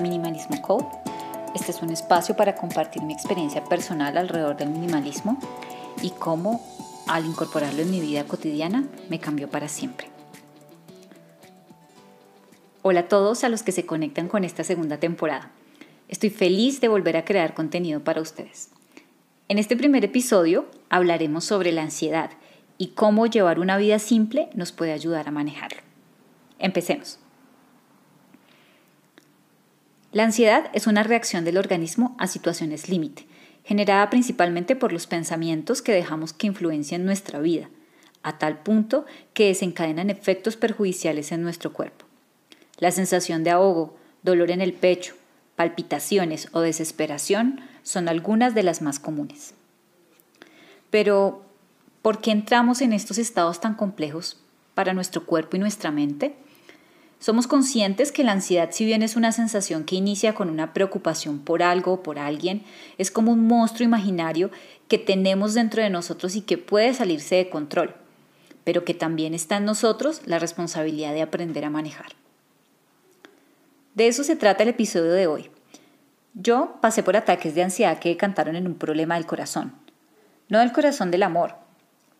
Minimalismo Code. Este es un espacio para compartir mi experiencia personal alrededor del minimalismo y cómo al incorporarlo en mi vida cotidiana me cambió para siempre. Hola a todos a los que se conectan con esta segunda temporada. Estoy feliz de volver a crear contenido para ustedes. En este primer episodio hablaremos sobre la ansiedad y cómo llevar una vida simple nos puede ayudar a manejarlo. Empecemos. La ansiedad es una reacción del organismo a situaciones límite, generada principalmente por los pensamientos que dejamos que influencien nuestra vida, a tal punto que desencadenan efectos perjudiciales en nuestro cuerpo. La sensación de ahogo, dolor en el pecho, palpitaciones o desesperación son algunas de las más comunes. Pero, ¿por qué entramos en estos estados tan complejos para nuestro cuerpo y nuestra mente? Somos conscientes que la ansiedad, si bien es una sensación que inicia con una preocupación por algo o por alguien, es como un monstruo imaginario que tenemos dentro de nosotros y que puede salirse de control, pero que también está en nosotros la responsabilidad de aprender a manejar. De eso se trata el episodio de hoy. Yo pasé por ataques de ansiedad que decantaron en un problema del corazón, no del corazón del amor,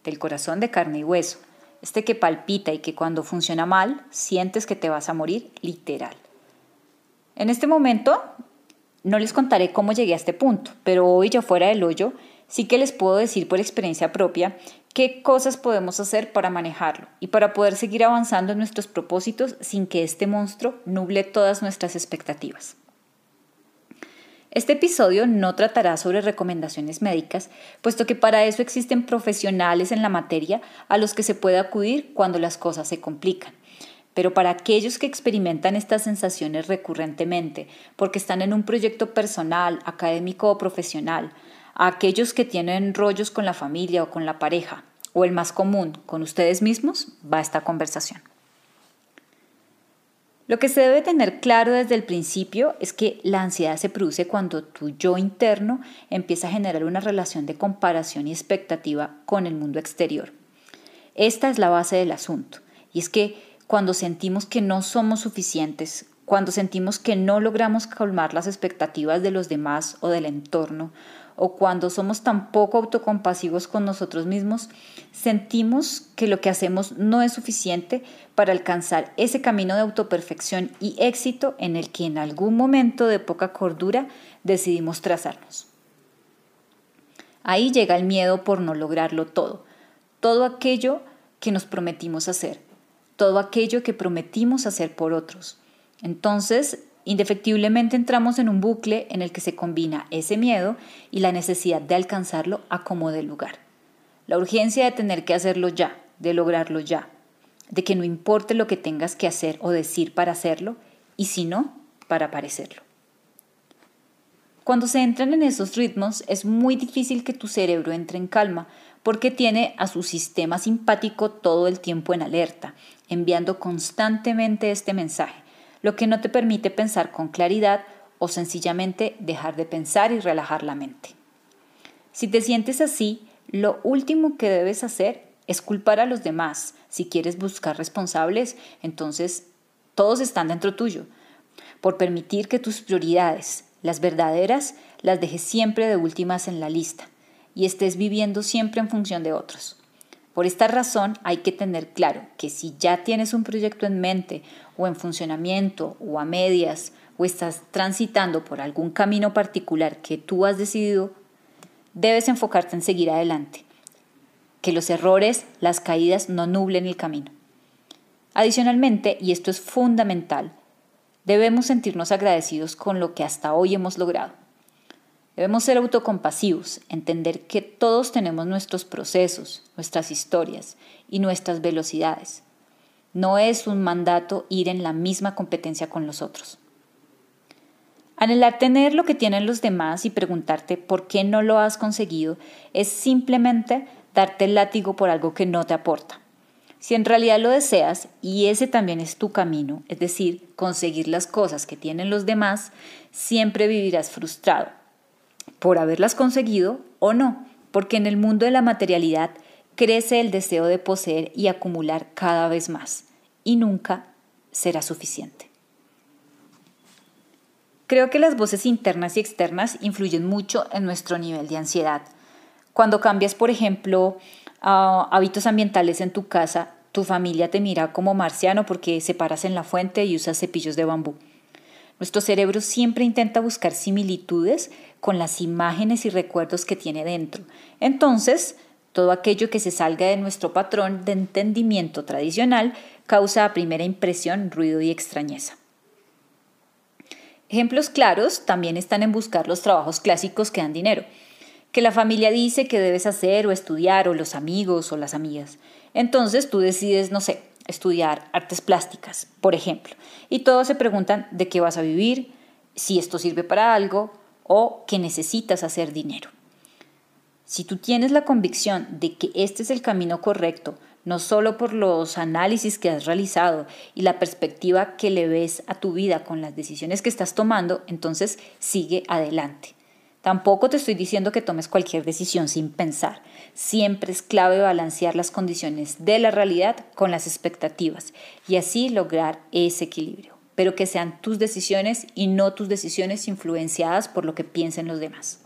del corazón de carne y hueso, este que palpita y que cuando funciona mal sientes que te vas a morir literal. En este momento no les contaré cómo llegué a este punto, pero hoy ya fuera del hoyo, sí que les puedo decir por experiencia propia qué cosas podemos hacer para manejarlo y para poder seguir avanzando en nuestros propósitos sin que este monstruo nuble todas nuestras expectativas. Este episodio no tratará sobre recomendaciones médicas, puesto que para eso existen profesionales en la materia a los que se puede acudir cuando las cosas se complican. Pero para aquellos que experimentan estas sensaciones recurrentemente, porque están en un proyecto personal, académico o profesional, a aquellos que tienen rollos con la familia o con la pareja, o el más común, con ustedes mismos, va esta conversación. Lo que se debe tener claro desde el principio es que la ansiedad se produce cuando tu yo interno empieza a generar una relación de comparación y expectativa con el mundo exterior. Esta es la base del asunto, y es que cuando sentimos que no somos suficientes, cuando sentimos que no logramos colmar las expectativas de los demás o del entorno, o cuando somos tan poco autocompasivos con nosotros mismos, sentimos que lo que hacemos no es suficiente para alcanzar ese camino de autoperfección y éxito en el que en algún momento de poca cordura decidimos trazarnos. Ahí llega el miedo por no lograrlo todo, todo aquello que nos prometimos hacer, todo aquello que prometimos hacer por otros. Entonces Indefectiblemente entramos en un bucle en el que se combina ese miedo y la necesidad de alcanzarlo a como de lugar. La urgencia de tener que hacerlo ya, de lograrlo ya, de que no importe lo que tengas que hacer o decir para hacerlo, y si no, para parecerlo. Cuando se entran en esos ritmos es muy difícil que tu cerebro entre en calma porque tiene a su sistema simpático todo el tiempo en alerta, enviando constantemente este mensaje lo que no te permite pensar con claridad o sencillamente dejar de pensar y relajar la mente. Si te sientes así, lo último que debes hacer es culpar a los demás. Si quieres buscar responsables, entonces todos están dentro tuyo, por permitir que tus prioridades, las verdaderas, las dejes siempre de últimas en la lista y estés viviendo siempre en función de otros. Por esta razón hay que tener claro que si ya tienes un proyecto en mente o en funcionamiento o a medias o estás transitando por algún camino particular que tú has decidido, debes enfocarte en seguir adelante. Que los errores, las caídas no nublen el camino. Adicionalmente, y esto es fundamental, debemos sentirnos agradecidos con lo que hasta hoy hemos logrado. Debemos ser autocompasivos, entender que todos tenemos nuestros procesos, nuestras historias y nuestras velocidades. No es un mandato ir en la misma competencia con los otros. Anhelar tener lo que tienen los demás y preguntarte por qué no lo has conseguido es simplemente darte el látigo por algo que no te aporta. Si en realidad lo deseas y ese también es tu camino, es decir, conseguir las cosas que tienen los demás, siempre vivirás frustrado por haberlas conseguido o no, porque en el mundo de la materialidad crece el deseo de poseer y acumular cada vez más, y nunca será suficiente. Creo que las voces internas y externas influyen mucho en nuestro nivel de ansiedad. Cuando cambias, por ejemplo, hábitos ambientales en tu casa, tu familia te mira como marciano porque separas en la fuente y usas cepillos de bambú. Nuestro cerebro siempre intenta buscar similitudes con las imágenes y recuerdos que tiene dentro. Entonces, todo aquello que se salga de nuestro patrón de entendimiento tradicional causa a primera impresión ruido y extrañeza. Ejemplos claros también están en buscar los trabajos clásicos que dan dinero, que la familia dice que debes hacer o estudiar, o los amigos o las amigas. Entonces tú decides, no sé, estudiar artes plásticas, por ejemplo, y todos se preguntan de qué vas a vivir, si esto sirve para algo o que necesitas hacer dinero. Si tú tienes la convicción de que este es el camino correcto, no solo por los análisis que has realizado y la perspectiva que le ves a tu vida con las decisiones que estás tomando, entonces sigue adelante. Tampoco te estoy diciendo que tomes cualquier decisión sin pensar. Siempre es clave balancear las condiciones de la realidad con las expectativas y así lograr ese equilibrio, pero que sean tus decisiones y no tus decisiones influenciadas por lo que piensen los demás.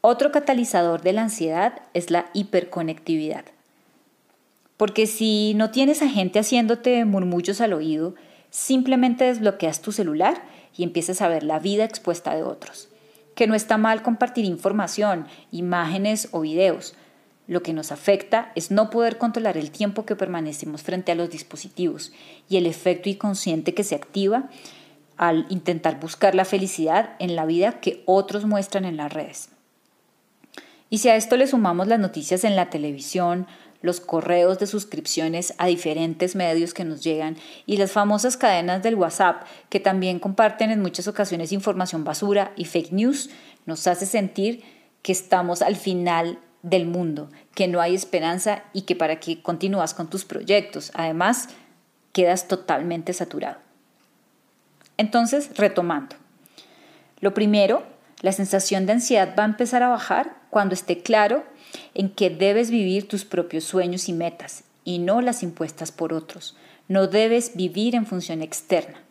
Otro catalizador de la ansiedad es la hiperconectividad. Porque si no tienes a gente haciéndote murmullos al oído, simplemente desbloqueas tu celular y empiezas a ver la vida expuesta de otros. Que no está mal compartir información, imágenes o videos. Lo que nos afecta es no poder controlar el tiempo que permanecemos frente a los dispositivos y el efecto inconsciente que se activa al intentar buscar la felicidad en la vida que otros muestran en las redes. Y si a esto le sumamos las noticias en la televisión, los correos de suscripciones a diferentes medios que nos llegan y las famosas cadenas del WhatsApp que también comparten en muchas ocasiones información basura y fake news, nos hace sentir que estamos al final del mundo, que no hay esperanza y que para que continúas con tus proyectos, además, quedas totalmente saturado. Entonces, retomando. Lo primero, la sensación de ansiedad va a empezar a bajar cuando esté claro en que debes vivir tus propios sueños y metas y no las impuestas por otros. No debes vivir en función externa.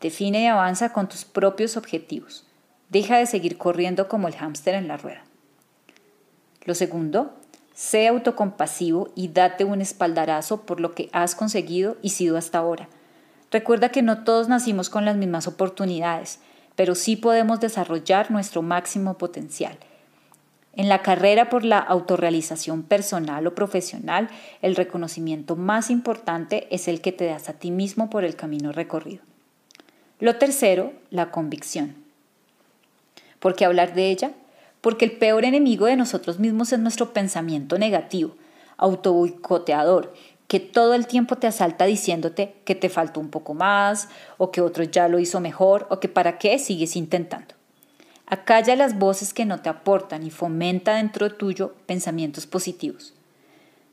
Define y avanza con tus propios objetivos. Deja de seguir corriendo como el hámster en la rueda. Lo segundo, sé autocompasivo y date un espaldarazo por lo que has conseguido y sido hasta ahora. Recuerda que no todos nacimos con las mismas oportunidades, pero sí podemos desarrollar nuestro máximo potencial en la carrera por la autorrealización personal o profesional, el reconocimiento más importante es el que te das a ti mismo por el camino recorrido. Lo tercero, la convicción. ¿Por qué hablar de ella? Porque el peor enemigo de nosotros mismos es nuestro pensamiento negativo, autoboicoteador, que todo el tiempo te asalta diciéndote que te faltó un poco más, o que otro ya lo hizo mejor, o que para qué sigues intentando. Acalla las voces que no te aportan y fomenta dentro tuyo pensamientos positivos.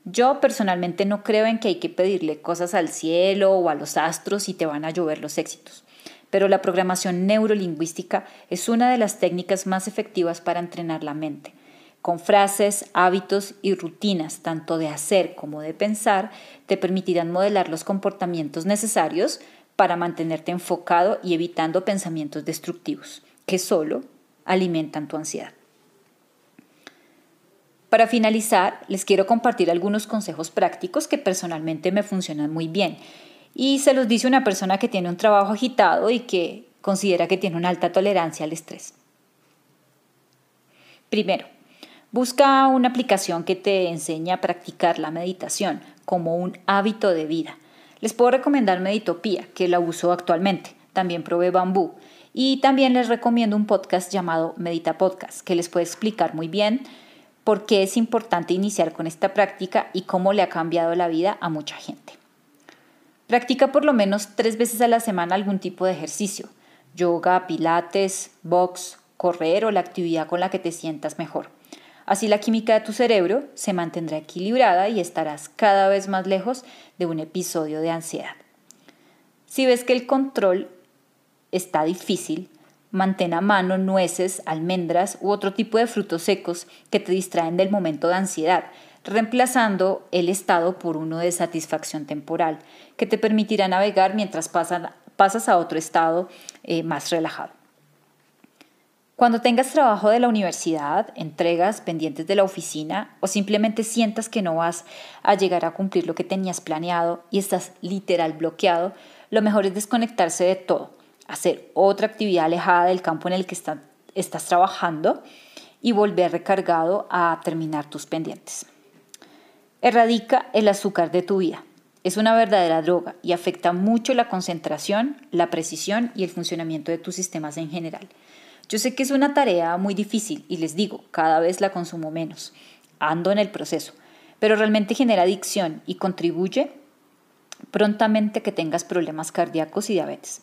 Yo personalmente no creo en que hay que pedirle cosas al cielo o a los astros y te van a llover los éxitos, pero la programación neurolingüística es una de las técnicas más efectivas para entrenar la mente. Con frases, hábitos y rutinas, tanto de hacer como de pensar, te permitirán modelar los comportamientos necesarios para mantenerte enfocado y evitando pensamientos destructivos, que solo alimentan tu ansiedad. Para finalizar, les quiero compartir algunos consejos prácticos que personalmente me funcionan muy bien y se los dice una persona que tiene un trabajo agitado y que considera que tiene una alta tolerancia al estrés. Primero, busca una aplicación que te enseñe a practicar la meditación como un hábito de vida. Les puedo recomendar Meditopía, que la uso actualmente. También probé Bambú y también les recomiendo un podcast llamado Medita Podcast, que les puede explicar muy bien por qué es importante iniciar con esta práctica y cómo le ha cambiado la vida a mucha gente. Practica por lo menos tres veces a la semana algún tipo de ejercicio, yoga, pilates, box, correr o la actividad con la que te sientas mejor. Así la química de tu cerebro se mantendrá equilibrada y estarás cada vez más lejos de un episodio de ansiedad. Si ves que el control está difícil, mantén a mano nueces, almendras u otro tipo de frutos secos que te distraen del momento de ansiedad, reemplazando el estado por uno de satisfacción temporal, que te permitirá navegar mientras pasas a otro estado eh, más relajado. Cuando tengas trabajo de la universidad, entregas pendientes de la oficina o simplemente sientas que no vas a llegar a cumplir lo que tenías planeado y estás literal bloqueado, lo mejor es desconectarse de todo, hacer otra actividad alejada del campo en el que estás trabajando y volver recargado a terminar tus pendientes. Erradica el azúcar de tu vida. Es una verdadera droga y afecta mucho la concentración, la precisión y el funcionamiento de tus sistemas en general. Yo sé que es una tarea muy difícil y les digo, cada vez la consumo menos. Ando en el proceso, pero realmente genera adicción y contribuye prontamente que tengas problemas cardíacos y diabetes.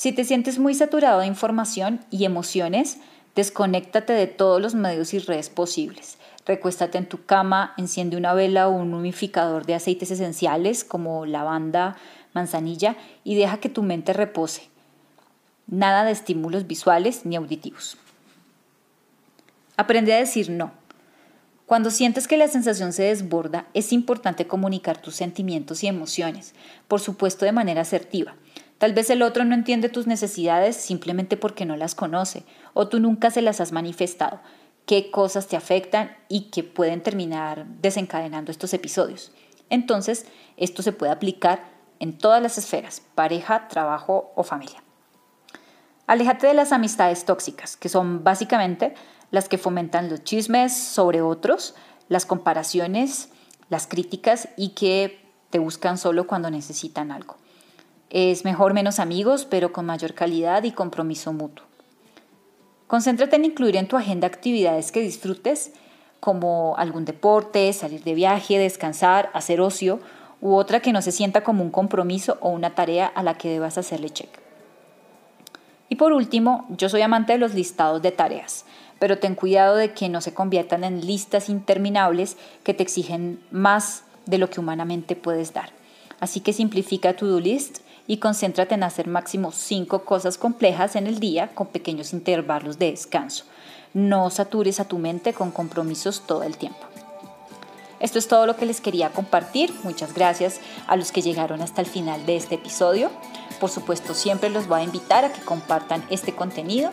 Si te sientes muy saturado de información y emociones, desconéctate de todos los medios y redes posibles. Recuéstate en tu cama, enciende una vela o un humificador de aceites esenciales como lavanda, manzanilla y deja que tu mente repose nada de estímulos visuales ni auditivos. Aprende a decir no. Cuando sientes que la sensación se desborda, es importante comunicar tus sentimientos y emociones, por supuesto de manera asertiva. Tal vez el otro no entiende tus necesidades simplemente porque no las conoce o tú nunca se las has manifestado, qué cosas te afectan y que pueden terminar desencadenando estos episodios. Entonces, esto se puede aplicar en todas las esferas, pareja, trabajo o familia. Aléjate de las amistades tóxicas, que son básicamente las que fomentan los chismes sobre otros, las comparaciones, las críticas y que te buscan solo cuando necesitan algo. Es mejor menos amigos, pero con mayor calidad y compromiso mutuo. Concéntrate en incluir en tu agenda actividades que disfrutes, como algún deporte, salir de viaje, descansar, hacer ocio, u otra que no se sienta como un compromiso o una tarea a la que debas hacerle check. Y por último, yo soy amante de los listados de tareas, pero ten cuidado de que no se conviertan en listas interminables que te exigen más de lo que humanamente puedes dar. Así que simplifica tu do list y concéntrate en hacer máximo cinco cosas complejas en el día con pequeños intervalos de descanso. No satures a tu mente con compromisos todo el tiempo. Esto es todo lo que les quería compartir. Muchas gracias a los que llegaron hasta el final de este episodio. Por supuesto, siempre los voy a invitar a que compartan este contenido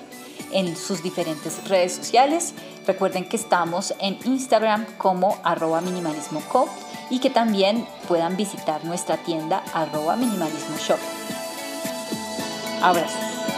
en sus diferentes redes sociales. Recuerden que estamos en Instagram como arroba y que también puedan visitar nuestra tienda arroba minimalismo shop. Abrazos.